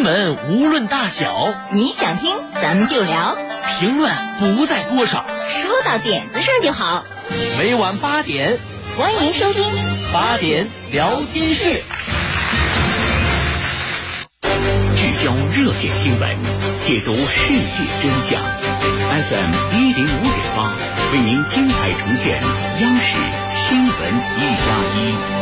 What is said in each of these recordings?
新闻无论大小，你想听咱们就聊，评论不在多少，说到点子上就好。每晚八点，欢迎收听八点聊天室，聚焦热点新闻，解读世界真相。FM 一零五点八为您精彩呈现央视新闻一加一。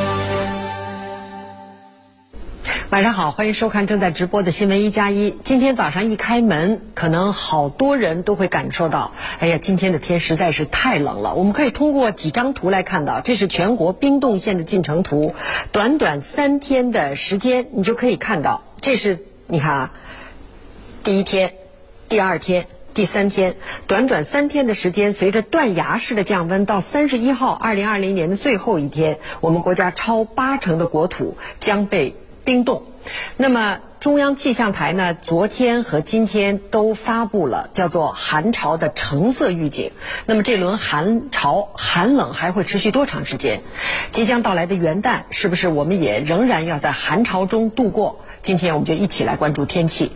晚上好，欢迎收看正在直播的新闻一加一。今天早上一开门，可能好多人都会感受到，哎呀，今天的天实在是太冷了。我们可以通过几张图来看到，这是全国冰冻线的进程图。短短三天的时间，你就可以看到，这是你看啊，第一天、第二天、第三天，短短三天的时间，随着断崖式的降温，到三十一号，二零二零年的最后一天，我们国家超八成的国土将被。冰冻，那么中央气象台呢？昨天和今天都发布了叫做寒潮的橙色预警。那么这轮寒潮寒冷还会持续多长时间？即将到来的元旦，是不是我们也仍然要在寒潮中度过？今天我们就一起来关注天气。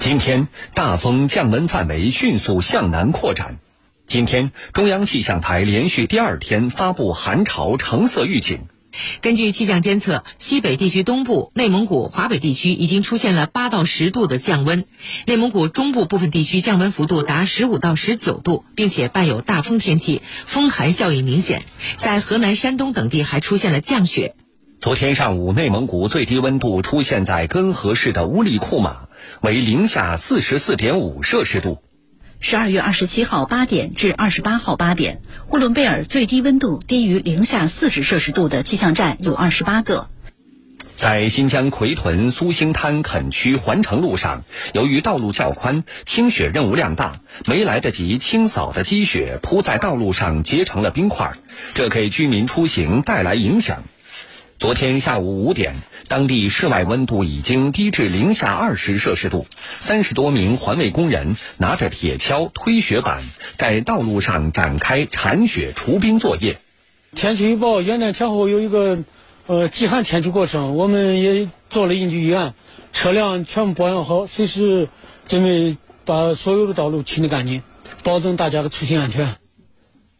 今天大风降温范围迅速向南扩展。今天中央气象台连续第二天发布寒潮橙色预警。根据气象监测，西北地区东部、内蒙古、华北地区已经出现了八到十度的降温，内蒙古中部部分地区降温幅度达十五到十九度，并且伴有大风天气，风寒效应明显。在河南、山东等地还出现了降雪。昨天上午，内蒙古最低温度出现在根河市的乌力库玛，为零下四十四点五摄氏度。十二月二十七号八点至二十八号八点，呼伦贝尔最低温度低于零下四十摄氏度的气象站有二十八个。在新疆奎屯苏兴滩垦区环城路上，由于道路较宽，清雪任务量大，没来得及清扫的积雪铺在道路上结成了冰块，这给居民出行带来影响。昨天下午五点，当地室外温度已经低至零下二十摄氏度。三十多名环卫工人拿着铁锹、推雪板，在道路上展开铲雪除冰作业。天气预报元旦前后有一个呃极寒天气过程，我们也做了应急预案，车辆全部保养好，随时准备把所有的道路清理干净，保证大家的出行安全。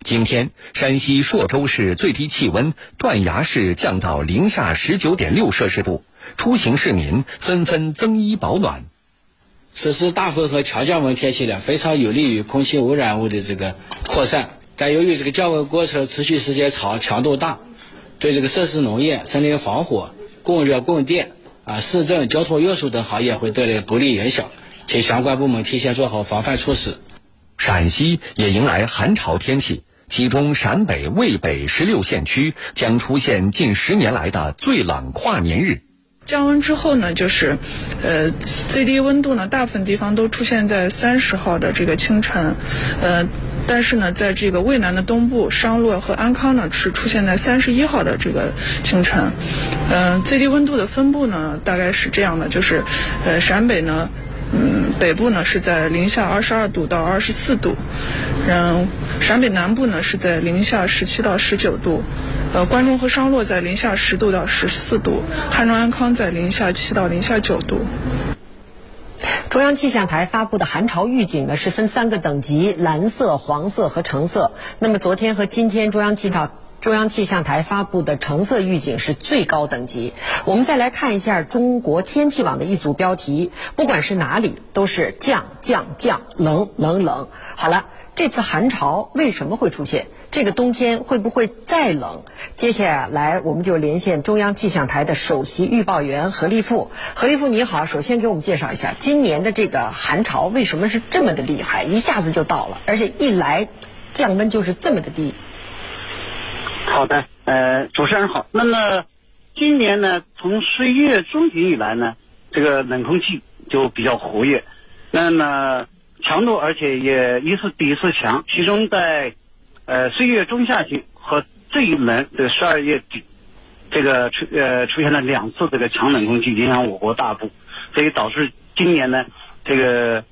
今天，山西朔州市最低气温断崖式降到零下十九点六摄氏度，出行市民纷纷增衣保暖。此时大风和强降温天气呢，非常有利于空气污染物的这个扩散。但由于这个降温过程持续时间长、强度大，对这个设施农业、森林防火、供热供电啊、市政交通运输等行业会带来不利影响，请相关部门提前做好防范措施。陕西也迎来寒潮天气。其中，陕北、渭北十六县区将出现近十年来的最冷跨年日。降温之后呢，就是，呃，最低温度呢，大部分地方都出现在三十号的这个清晨，呃，但是呢，在这个渭南的东部，商洛和安康呢，是出现在三十一号的这个清晨。嗯，最低温度的分布呢，大概是这样的，就是，呃，陕北呢。嗯，北部呢是在零下二十二度到二十四度，嗯，陕北南部呢是在零下十七到十九度，呃，关中和商洛在零下十度到十四度，汉中安康在零下七到零下九度。中央气象台发布的寒潮预警呢是分三个等级：蓝色、黄色和橙色。那么昨天和今天，中央气象。中央气象台发布的橙色预警是最高等级。我们再来看一下中国天气网的一组标题，不管是哪里，都是降降降，冷冷冷。好了，这次寒潮为什么会出现？这个冬天会不会再冷？接下来我们就连线中央气象台的首席预报员何立富。何立富你好，首先给我们介绍一下今年的这个寒潮为什么是这么的厉害，一下子就到了，而且一来降温就是这么的低。好的，呃，主持人好。那么，今年呢，从十一月中旬以来呢，这个冷空气就比较活跃，那么强度而且也一次比一次强。其中在呃十一月中下旬和这一轮的十二月底，这个出呃出现了两次这个强冷空气影响我国大部，所以导致今年呢，这个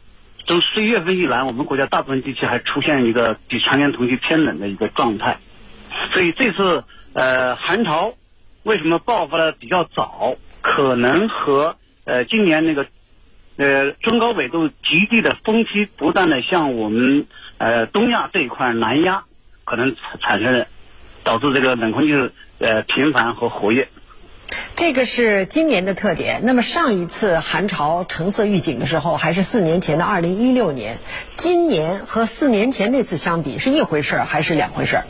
从十一月份以来，我们国家大部分地区还出现一个比常年同期偏冷的一个状态。所以这次呃寒潮为什么爆发的比较早？可能和呃今年那个呃中高纬度极地的风区不断的向我们呃东亚这一块南压，可能产生导致这个冷空气呃频繁和活跃。这个是今年的特点。那么上一次寒潮橙色预警的时候，还是四年前的二零一六年。今年和四年前那次相比，是一回事儿还是两回事儿？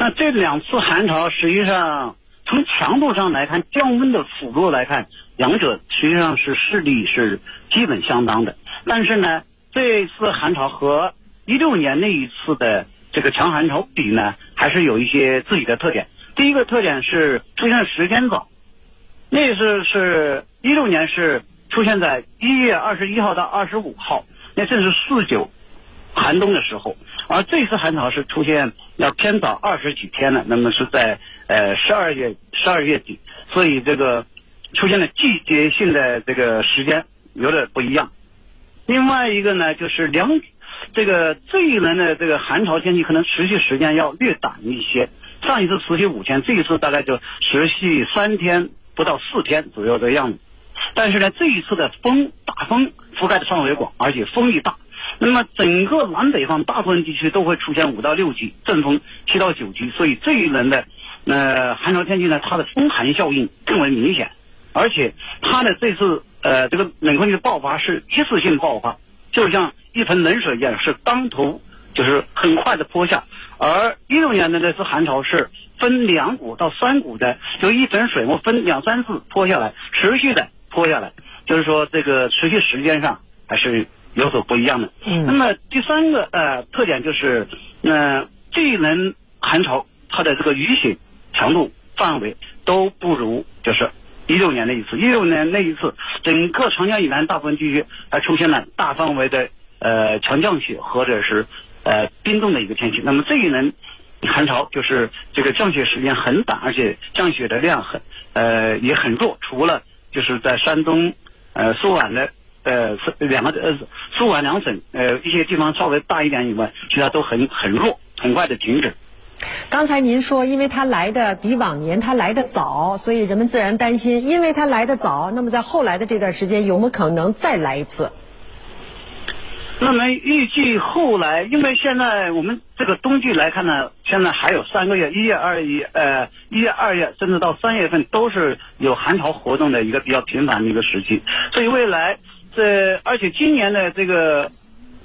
那这两次寒潮实际上从强度上来看，降温的幅度来看，两者实际上是势力是基本相当的。但是呢，这次寒潮和一六年那一次的这个强寒潮比呢，还是有一些自己的特点。第一个特点是出现时间早，那次是一六年是出现在一月二十一号到二十五号，那正是四九。寒冬的时候，而这次寒潮是出现要偏早二十几天了，那么是在呃十二月十二月底，所以这个出现了季节性的这个时间有点不一样。另外一个呢，就是两这个这一轮的这个寒潮天气可能持续时间要略短一些，上一次持续五天，这一次大概就持续三天不到四天左右的样子。但是呢，这一次的风大风覆盖的范围广，而且风力大。那么整个南北方大部分地区都会出现五到六级阵风，七到九级，所以这一轮的呃寒潮天气呢，它的风寒效应更为明显，而且它的这次呃这个冷空气的爆发是一次性爆发，就像一盆冷水一样，是当头就是很快的泼下，而一六年的那次寒潮是分两股到三股的，就一盆水我分两三次泼下来，持续的泼下来，就是说这个持续时间上还是。有所不一样的。嗯，那么第三个呃特点就是，呃，这一轮寒潮它的这个雨雪强度范围都不如就是一六年那一次。一六年那一次，整个长江以南大部分地区还出现了大范围的呃强降雪或者是呃冰冻的一个天气。那么这一轮寒潮就是这个降雪时间很短，而且降雪的量很呃也很弱，除了就是在山东呃苏皖的。呃是，两个呃，苏皖两省呃一些地方稍微大一点以外，其他都很很弱，很快的停止。刚才您说，因为它来的比往年它来的早，所以人们自然担心，因为它来的早，那么在后来的这段时间有没有可能再来一次？那么预计后来，因为现在我们这个冬季来看呢，现在还有三个月，一月、二月、呃一月、二月，甚至到三月份都是有寒潮活动的一个比较频繁的一个时期，所以未来。这而且今年的这个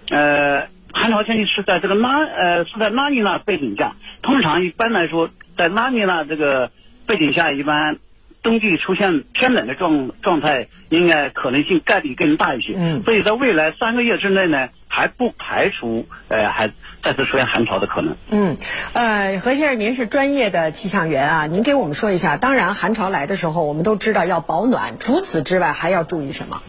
呃寒潮天气是在这个拉呃是在拉尼娜背景下，通常一般来说在拉尼娜这个背景下，一般冬季出现偏冷的状状态，应该可能性概率更大一些。嗯，所以在未来三个月之内呢，还不排除呃还再次出现寒潮的可能。嗯，呃，何先生，您是专业的气象员啊，您给我们说一下，当然寒潮来的时候，我们都知道要保暖，除此之外还要注意什么？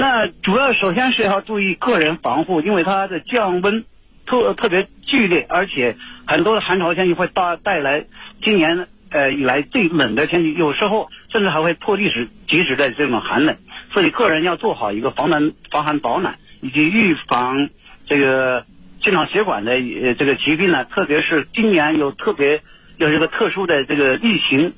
那主要首先是要注意个人防护，因为它的降温特特别剧烈，而且很多的寒潮天气会带带来今年呃以来最冷的天气，有时候甚至还会破历史极值的这种寒冷，所以个人要做好一个防寒防寒保暖，以及预防这个心脑血管的呃这个疾病呢，特别是今年有特别有一个特殊的这个疫情。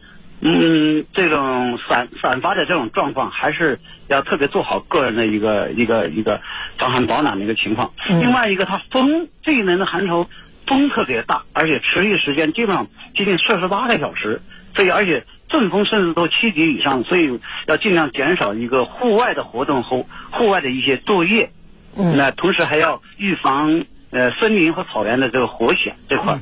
嗯，这种散散发的这种状况，还是要特别做好个人的一个一个一个防寒保暖的一个情况。另外一个，它风这一轮的寒潮风特别大，而且持续时间基本上接近四十八个小时，所以而且阵风甚至都七级以上，所以要尽量减少一个户外的活动和户外的一些作业。嗯，那同时还要预防呃森林和草原的这个火险这块。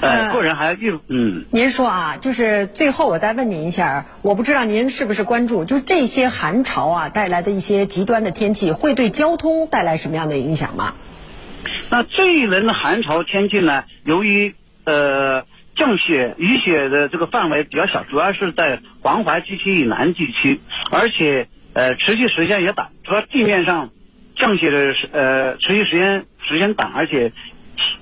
呃，个人还预嗯，您说啊，就是最后我再问您一下，我不知道您是不是关注，就是这些寒潮啊带来的一些极端的天气，会对交通带来什么样的影响吗？那这一轮的寒潮天气呢，由于呃降雪雨雪的这个范围比较小，主要是在黄淮地区以南地区，而且呃持续时间也短，主要地面上降雪的时呃持续时间时间短，而且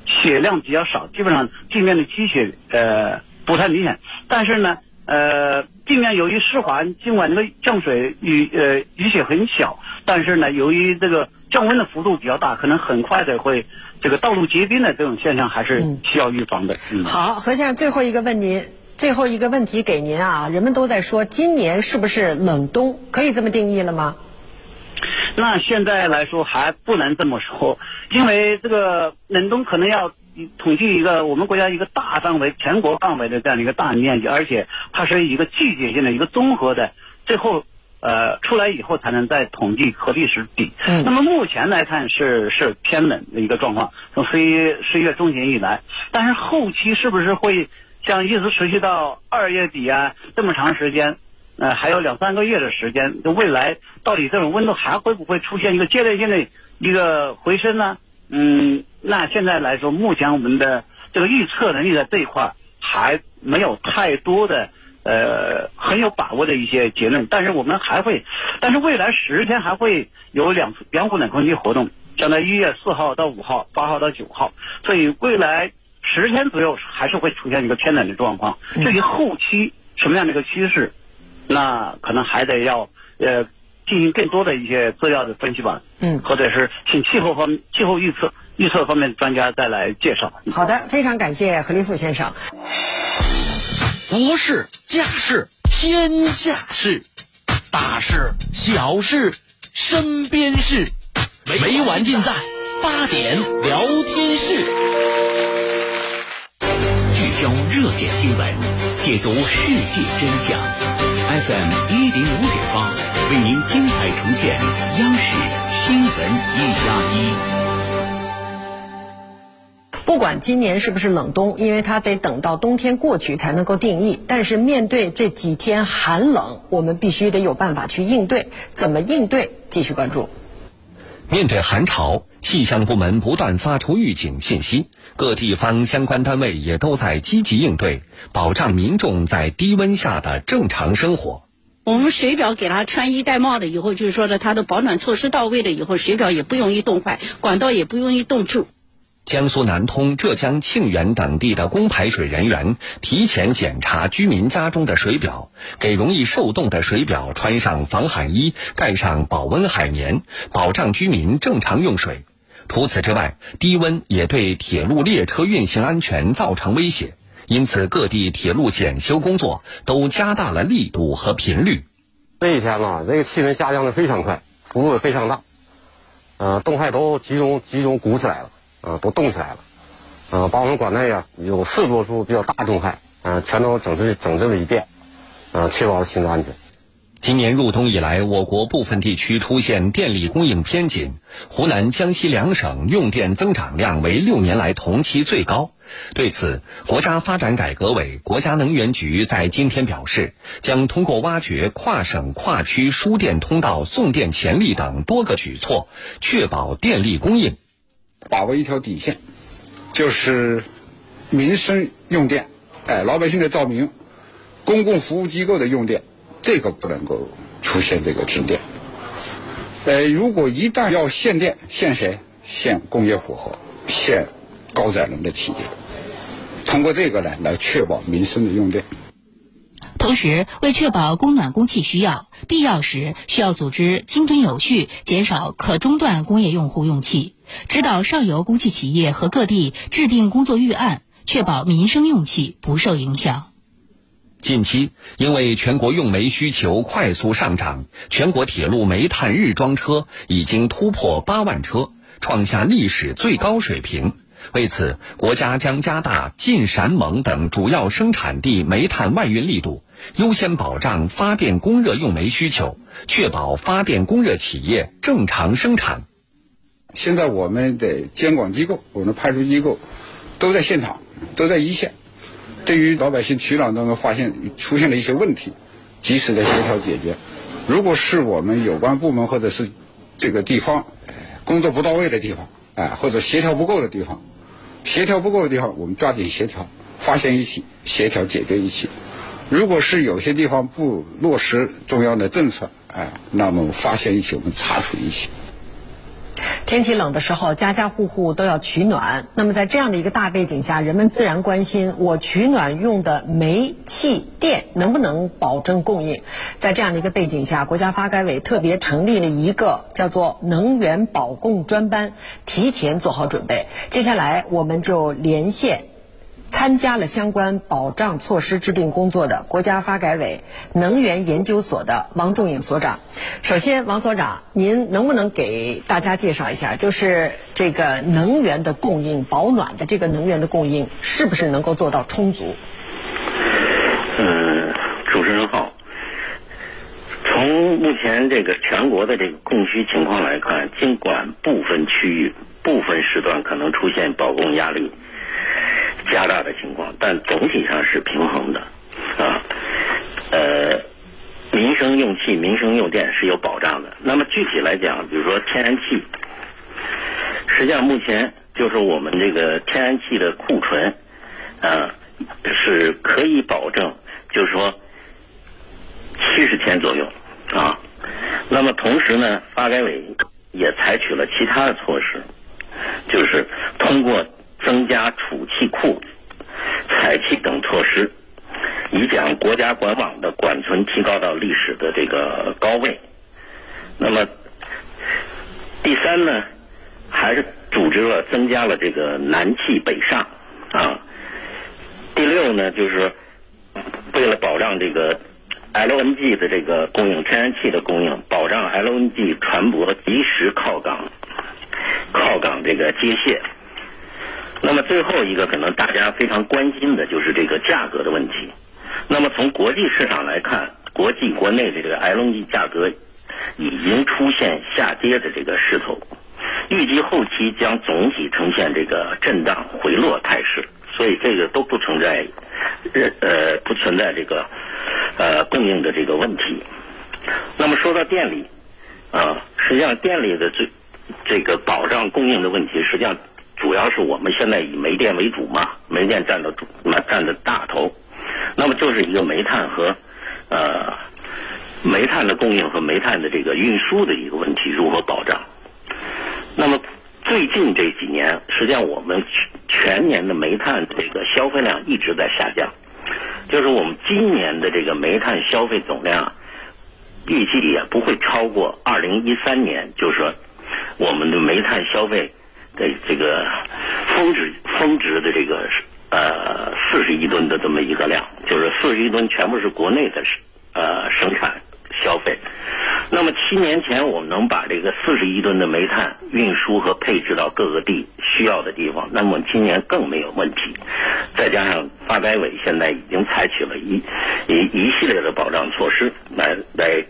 雪量比较少，基本上地面的积雪呃不太明显。但是呢，呃地面由于湿滑，尽管那个降水雨呃雨雪很小，但是呢，由于这个降温的幅度比较大，可能很快的会。这个道路结冰的这种现象还是需要预防的。嗯，好，何先生，最后一个问您，最后一个问题给您啊，人们都在说今年是不是冷冬，可以这么定义了吗？那现在来说还不能这么说，因为这个冷冬可能要统计一个我们国家一个大范围、全国范围的这样的一个大面积，而且它是一个季节性的一个综合的，最后。呃，出来以后才能再统计和历史比。嗯。那么目前来看是是偏冷的一个状况，从十一十一月中旬以来，但是后期是不是会像一直持续到二月底啊这么长时间？呃，还有两三个月的时间，未来到底这种温度还会不会出现一个阶段性的一个回升呢？嗯，那现在来说，目前我们的这个预测能力在这一块还没有太多的。呃，很有把握的一些结论，但是我们还会，但是未来十天还会有两两股冷空气活动，将在一月四号到五号、八号到九号，所以未来十天左右还是会出现一个偏冷的状况。至于后期什么样的一个趋势，那可能还得要呃进行更多的一些资料的分析吧，嗯，或者是请气候方气候预测预测方面专家再来介绍。好的，非常感谢何立富先生。国事、家事、天下事，大事、小事、身边事，每晚尽在八点聊天室。聚焦热点新闻，解读世界真相。FM 一零五点八，为您精彩呈现央视新闻一加一。不管今年是不是冷冬，因为它得等到冬天过去才能够定义。但是面对这几天寒冷，我们必须得有办法去应对。怎么应对？继续关注。面对寒潮，气象部门不断发出预警信息，各地方相关单位也都在积极应对，保障民众在低温下的正常生活。我们水表给他穿衣戴帽了以后，就是说的他的保暖措施到位了以后，水表也不容易冻坏，管道也不容易冻住。江苏南通、浙江庆元等地的供排水人员提前检查居民家中的水表，给容易受冻的水表穿上防寒衣，盖上保温海绵，保障居民正常用水。除此之外，低温也对铁路列车运行安全造成威胁，因此各地铁路检修工作都加大了力度和频率。这一天呢，这个气温下降的非常快，幅度也非常大，呃，冻害都集中集中鼓起来了。啊，都冻起来了，啊，把我们管内啊有四十多处比较大冻害，啊，全都整治整治了一遍，啊，确保了行车安全。今年入冬以来，我国部分地区出现电力供应偏紧，湖南、江西两省用电增长量为六年来同期最高。对此，国家发展改革委、国家能源局在今天表示，将通过挖掘跨省跨区输电通道送电潜力等多个举措，确保电力供应。把握一条底线，就是民生用电，哎，老百姓的照明，公共服务机构的用电，这个不能够出现这个停电。呃，如果一旦要限电，限谁？限工业火候，限高载能的企业。通过这个呢，来确保民生的用电。同时，为确保供暖供气需要，必要时需要组织精准有序，减少可中断工业用户用气，指导上游供气企业和各地制定工作预案，确保民生用气不受影响。近期，因为全国用煤需求快速上涨，全国铁路煤炭日装车已经突破八万车，创下历史最高水平。为此，国家将加大晋陕蒙等主要生产地煤炭外运力度。优先保障发电供热用煤需求，确保发电供热企业正常生产。现在我们的监管机构、我们的派出机构都在现场，都在一线，对于老百姓取暖当中发现出现了一些问题，及时的协调解决。如果是我们有关部门或者是这个地方工作不到位的地方，哎，或者协调不够的地方，协调不够的地方，我们抓紧协调。发现一起，协调解决一起。如果是有些地方不落实中央的政策，哎，那么发现一起，我们查处一起。天气冷的时候，家家户户都要取暖。那么在这样的一个大背景下，人们自然关心我取暖用的煤气电能不能保证供应。在这样的一个背景下，国家发改委特别成立了一个叫做能源保供专班，提前做好准备。接下来我们就连线。参加了相关保障措施制定工作的国家发改委能源研究所的王仲颖所长，首先，王所长，您能不能给大家介绍一下，就是这个能源的供应、保暖的这个能源的供应，是不是能够做到充足？嗯，主持人好。从目前这个全国的这个供需情况来看，尽管部分区域、部分时段可能出现保供压力。加大的情况，但总体上是平衡的，啊，呃，民生用气、民生用电是有保障的。那么具体来讲，比如说天然气，实际上目前就是我们这个天然气的库存，啊，是可以保证，就是说七十天左右，啊，那么同时呢，发改委也采取了其他的措施，就是通过。增加储气库、采气等措施，以将国家管网的管存提高到历史的这个高位。那么，第三呢，还是组织了增加了这个南气北上啊。第六呢，就是为了保障这个 LNG 的这个供应，天然气的供应，保障 LNG 船舶及时靠港、靠港这个接卸。那么最后一个可能大家非常关心的就是这个价格的问题。那么从国际市场来看，国际国内的这个 LNG 价格已经出现下跌的这个势头，预计后期将总体呈现这个震荡回落态势，所以这个都不存在呃不存在这个呃供应的这个问题。那么说到电力啊，实际上电力的最这个保障供应的问题，实际上。主要是我们现在以煤电为主嘛，煤电占的主，那占的大头，那么就是一个煤炭和呃煤炭的供应和煤炭的这个运输的一个问题，如何保障？那么最近这几年，实际上我们全年的煤炭这个消费量一直在下降，就是我们今年的这个煤炭消费总量预计也不会超过二零一三年，就是说我们的煤炭消费。的这个峰值峰值的这个呃四十亿吨的这么一个量，就是四十亿吨全部是国内的呃生产消费。那么七年前我们能把这个四十亿吨的煤炭运输和配置到各个地需要的地方，那么今年更没有问题。再加上发改委现在已经采取了一一一系列的保障措施，来来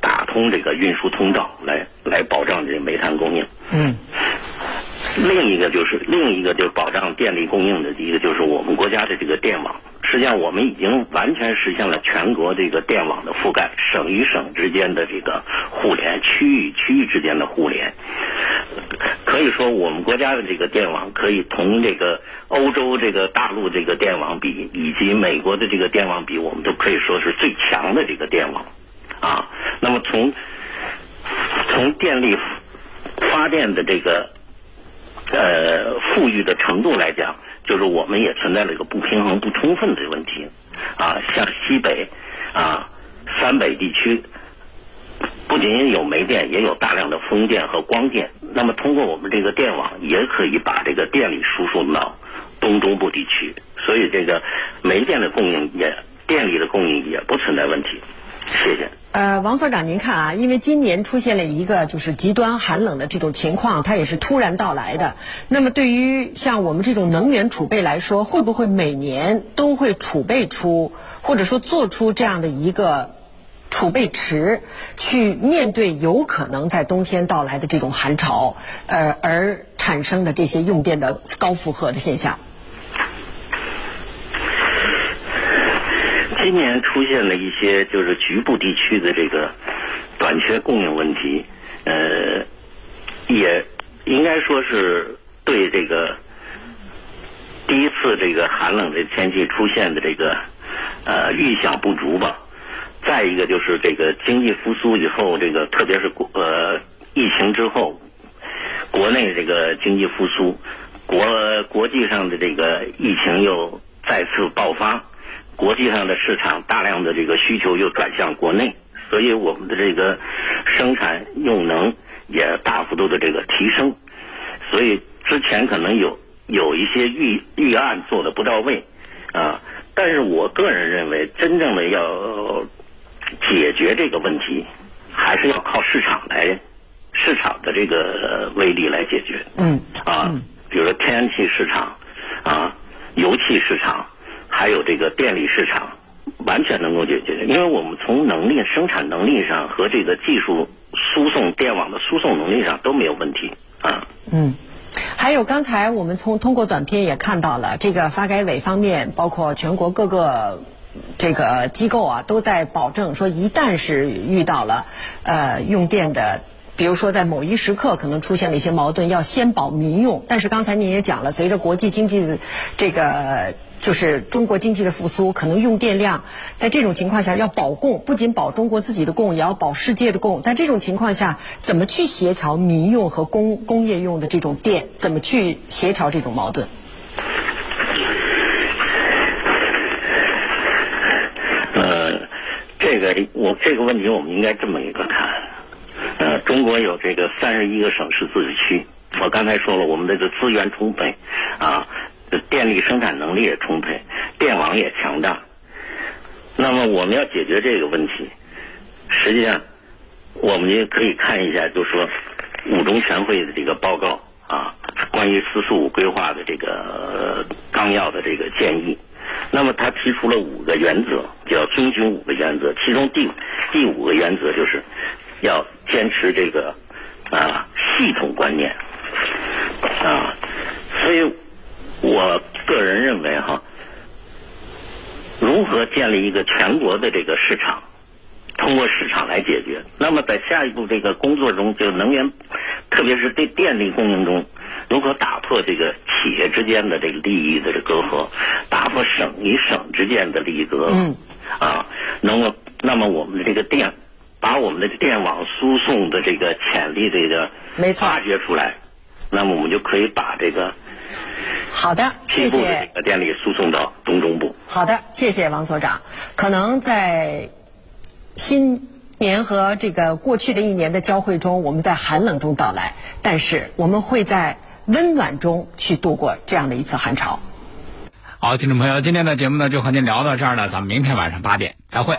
打通这个运输通道，来来保障这个煤炭供应。嗯。另一个就是另一个就是保障电力供应的一个就是我们国家的这个电网，实际上我们已经完全实现了全国这个电网的覆盖，省与省之间的这个互联，区域区域之间的互联，可以说我们国家的这个电网可以同这个欧洲这个大陆这个电网比，以及美国的这个电网比，我们都可以说是最强的这个电网，啊，那么从从电力发电的这个。呃，富裕的程度来讲，就是我们也存在了一个不平衡、不充分的问题，啊，像西北，啊，三北地区，不仅有煤电，也有大量的风电和光电。那么，通过我们这个电网，也可以把这个电力输送到东中部地区，所以这个煤电的供应也，电力的供应也不存在问题。谢谢。呃，王所长，您看啊，因为今年出现了一个就是极端寒冷的这种情况，它也是突然到来的。那么，对于像我们这种能源储备来说，会不会每年都会储备出，或者说做出这样的一个储备池，去面对有可能在冬天到来的这种寒潮，呃，而产生的这些用电的高负荷的现象？今年出现了一些就是局部地区的这个短缺供应问题，呃，也应该说是对这个第一次这个寒冷的天气出现的这个呃预想不足吧。再一个就是这个经济复苏以后，这个特别是国呃疫情之后，国内这个经济复苏，国国际上的这个疫情又再次爆发，国际上的市场大量的这个需求又转向国内，所以我们的这个生产用能也大幅度的这个提升，所以之前可能有有一些预预案做的不到位啊，但是我个人认为，真正的要解决这个问题，还是要靠市场来，市场的这个威力来解决。嗯啊，比如说天然气市场啊，油气市场，还有这个电力市场，完全能够解决。因为我们从能力、生产能力上和这个技术输送电网的输送能力上都没有问题啊。嗯。还有刚才我们从通过短片也看到了，这个发改委方面，包括全国各个这个机构啊，都在保证说，一旦是遇到了呃用电的，比如说在某一时刻可能出现了一些矛盾，要先保民用。但是刚才您也讲了，随着国际经济这个就是中国经济的复苏，可能用电量在这种情况下要保供，不仅保中国自己的供，也要保世界的供。在这种情况下，怎么去协调民用和工工业用的这种电？怎么去协调这种矛盾？呃，这个我这个问题我们应该这么一个看，呃，中国有这个三十一个省市自治区，我刚才说了，我们这个资源充沛，啊，电力生产能力也充沛，电网也强大。那么我们要解决这个问题，实际上我们也可以看一下，就是说五中全会的这个报告啊，关于“四十五”规划的这个纲要的这个建议。那么他提出了五个原则，叫遵循五个原则，其中第第五个原则就是要坚持这个啊系统观念啊，所以我个人认为哈，如何建立一个全国的这个市场，通过市场来解决。那么在下一步这个工作中，就能源，特别是对电力供应中。如何打破这个企业之间的这个利益的这隔阂，打破省与省之间的利益隔阂？啊，能够那么我们的这个电，把我们的电网输送的这个潜力这个发掘出来，那么我们就可以把这个好的，谢谢这个电力输送到东中部。好的，谢谢王所长。可能在新年和这个过去的一年的交汇中，我们在寒冷中到来，但是我们会在。温暖中去度过这样的一次寒潮。好，听众朋友，今天的节目呢就和您聊到这儿了，咱们明天晚上八点再会。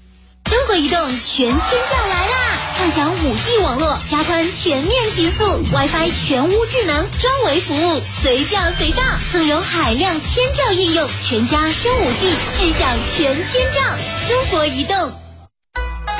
中国移动全千兆来啦！畅享五 G 网络，加宽全面提速，WiFi 全屋智能专为服务，随叫随到，更有海量千兆应用，全家升五 G，智享全千兆。中国移动。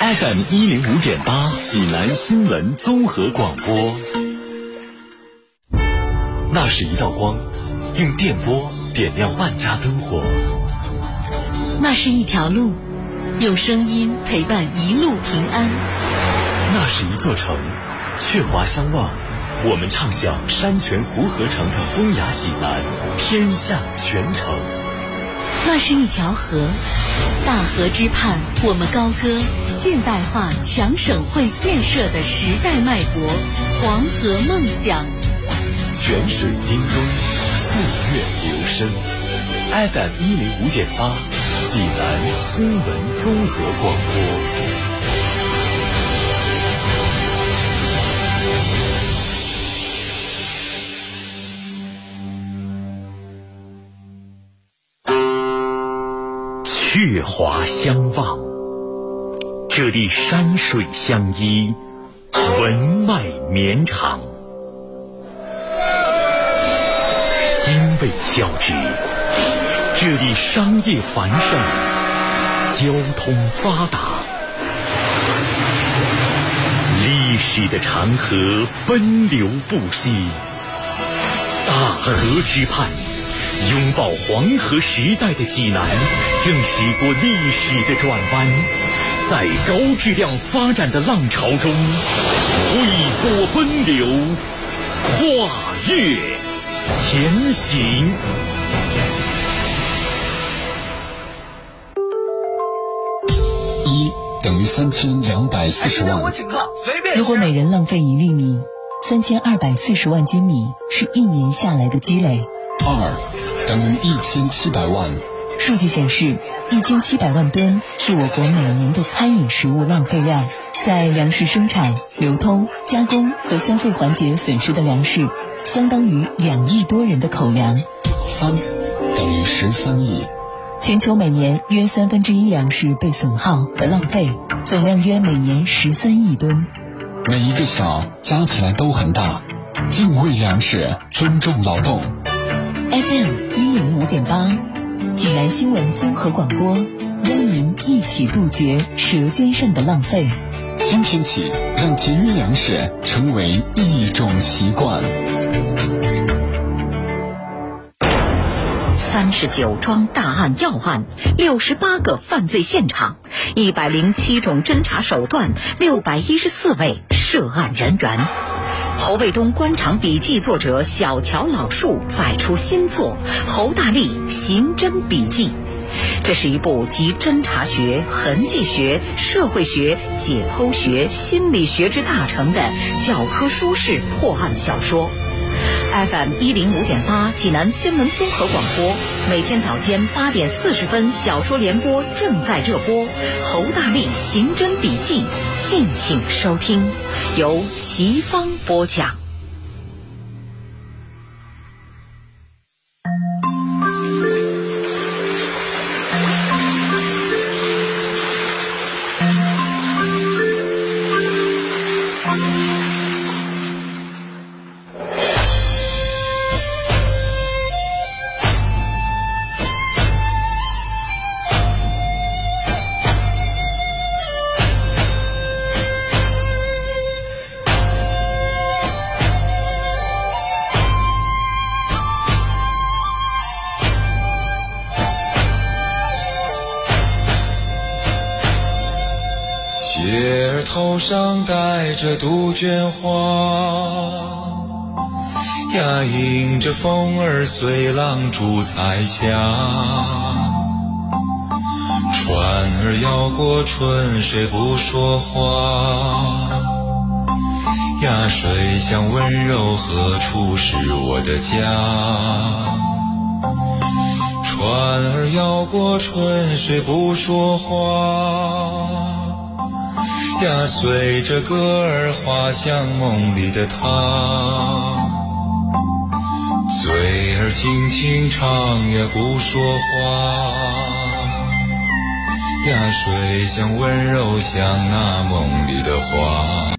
FM 一零五点八，济南新闻综合广播。那是一道光，用电波点亮万家灯火；那是一条路，用声音陪伴一路平安；那是一座城，鹊华相望，我们唱响山泉湖河城的风雅济南，天下全城；那是一条河，大河之畔，我们高歌现代化强省会建设的时代脉搏，黄河梦想。泉水叮咚，岁月流声。FM 一零五点八，济南新闻综合广播。华相望，这里山水相依，文脉绵长。经纬交织，这里商业繁盛，交通发达，历史的长河奔流不息。大河之畔，拥抱黄河时代的济南，正驶过历史的转弯，在高质量发展的浪潮中，挥波奔流，跨越。前行。一等于三千两百四十万。如果每人浪费一粒米，三千二百四十万斤米是一年下来的积累。二等于一千七百万。数据显示，一千七百万吨是我国每年的餐饮食物浪费量。在粮食生产、流通、加工和消费环节损失的粮食。相当于两亿多人的口粮。三等于十三亿。全球每年约三分之一粮食被损耗和浪费，总量约每年十三亿吨。每一个小加起来都很大。敬畏粮食，尊重劳动。FM 一零五点八，济南新闻综合广播，邀您一起杜绝舌尖上的浪费。今天起，让节约粮食成为一种习惯。三十九桩大案要案，六十八个犯罪现场，一百零七种侦查手段，六百一十四位涉案人员。侯卫东官场笔记作者小乔老树再出新作《侯大力刑侦笔记》。这是一部集侦查学、痕迹学、社会学、解剖学、心理学之大成的教科书式破案小说。FM 一零五点八，济南新闻综合广播，每天早间八点四十分，小说联播正在热播《侯大力刑侦笔记》，敬请收听，由齐芳播讲。头上戴着杜鹃花，呀，迎着风儿随浪逐彩霞。船儿摇过春水不说话，呀，水乡温柔何处是我的家？船儿摇过春水不说话。呀，随着歌儿滑向梦里的他。嘴儿轻轻唱呀不说话，呀，水乡温柔像那梦里的花。